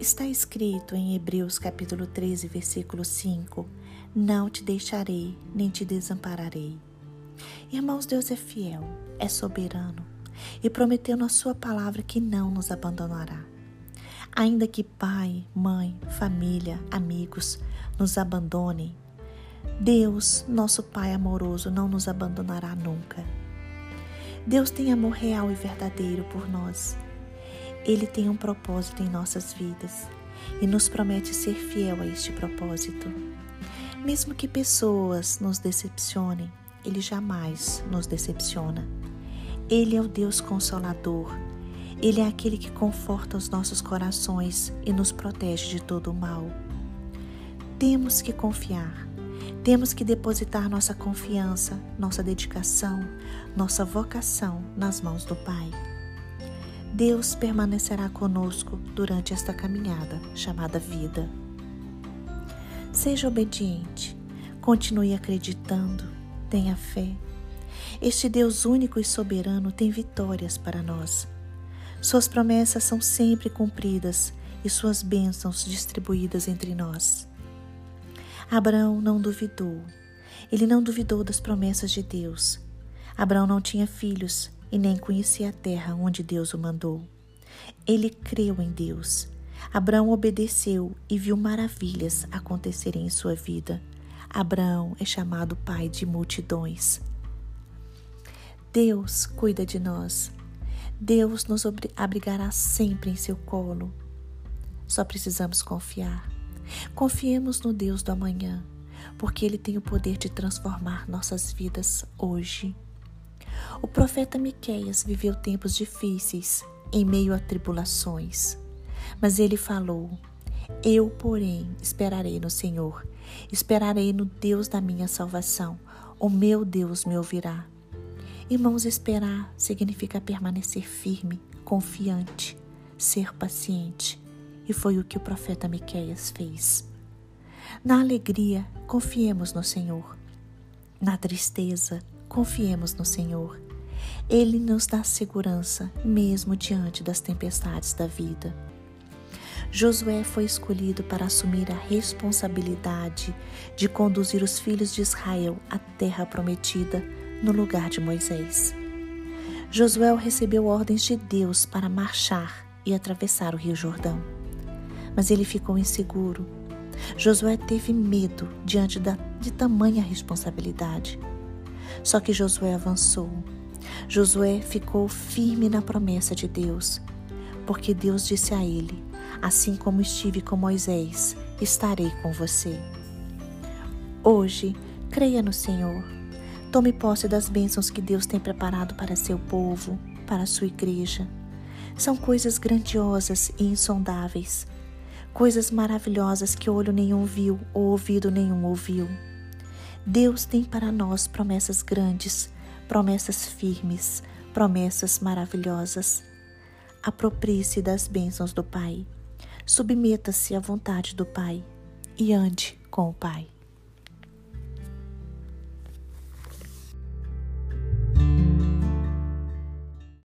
Está escrito em Hebreus capítulo 13, versículo 5: Não te deixarei, nem te desampararei. Irmãos, Deus é fiel, é soberano e prometeu na sua palavra que não nos abandonará. Ainda que pai, mãe, família, amigos nos abandonem, Deus, nosso Pai amoroso, não nos abandonará nunca. Deus tem amor real e verdadeiro por nós. Ele tem um propósito em nossas vidas e nos promete ser fiel a este propósito. Mesmo que pessoas nos decepcionem, Ele jamais nos decepciona. Ele é o Deus consolador. Ele é aquele que conforta os nossos corações e nos protege de todo o mal. Temos que confiar temos que depositar nossa confiança, nossa dedicação, nossa vocação nas mãos do Pai. Deus permanecerá conosco durante esta caminhada chamada vida. Seja obediente, continue acreditando, tenha fé. Este Deus único e soberano tem vitórias para nós. Suas promessas são sempre cumpridas e suas bênçãos distribuídas entre nós. Abraão não duvidou. Ele não duvidou das promessas de Deus. Abraão não tinha filhos e nem conhecia a terra onde Deus o mandou. Ele creu em Deus. Abraão obedeceu e viu maravilhas acontecerem em sua vida. Abraão é chamado pai de multidões. Deus cuida de nós. Deus nos abrigará sempre em seu colo. Só precisamos confiar. Confiemos no Deus do amanhã, porque Ele tem o poder de transformar nossas vidas hoje. O profeta Miqueias viveu tempos difíceis em meio a tribulações, mas ele falou: Eu, porém, esperarei no Senhor, esperarei no Deus da minha salvação. O meu Deus me ouvirá. Irmãos, esperar significa permanecer firme, confiante, ser paciente e foi o que o profeta Miqueias fez. Na alegria, confiemos no Senhor. Na tristeza, confiemos no Senhor. Ele nos dá segurança, mesmo diante das tempestades da vida. Josué foi escolhido para assumir a responsabilidade de conduzir os filhos de Israel à terra prometida no lugar de Moisés. Josué recebeu ordens de Deus para marchar e atravessar o Rio Jordão mas ele ficou inseguro. Josué teve medo diante da, de tamanha responsabilidade. Só que Josué avançou. Josué ficou firme na promessa de Deus, porque Deus disse a ele: Assim como estive com Moisés, estarei com você. Hoje, creia no Senhor. Tome posse das bênçãos que Deus tem preparado para seu povo, para sua igreja. São coisas grandiosas e insondáveis coisas maravilhosas que olho nenhum viu ou ouvido nenhum ouviu. Deus tem para nós promessas grandes, promessas firmes, promessas maravilhosas. Aproprie-se das bênçãos do Pai. Submeta-se à vontade do Pai e ande com o Pai.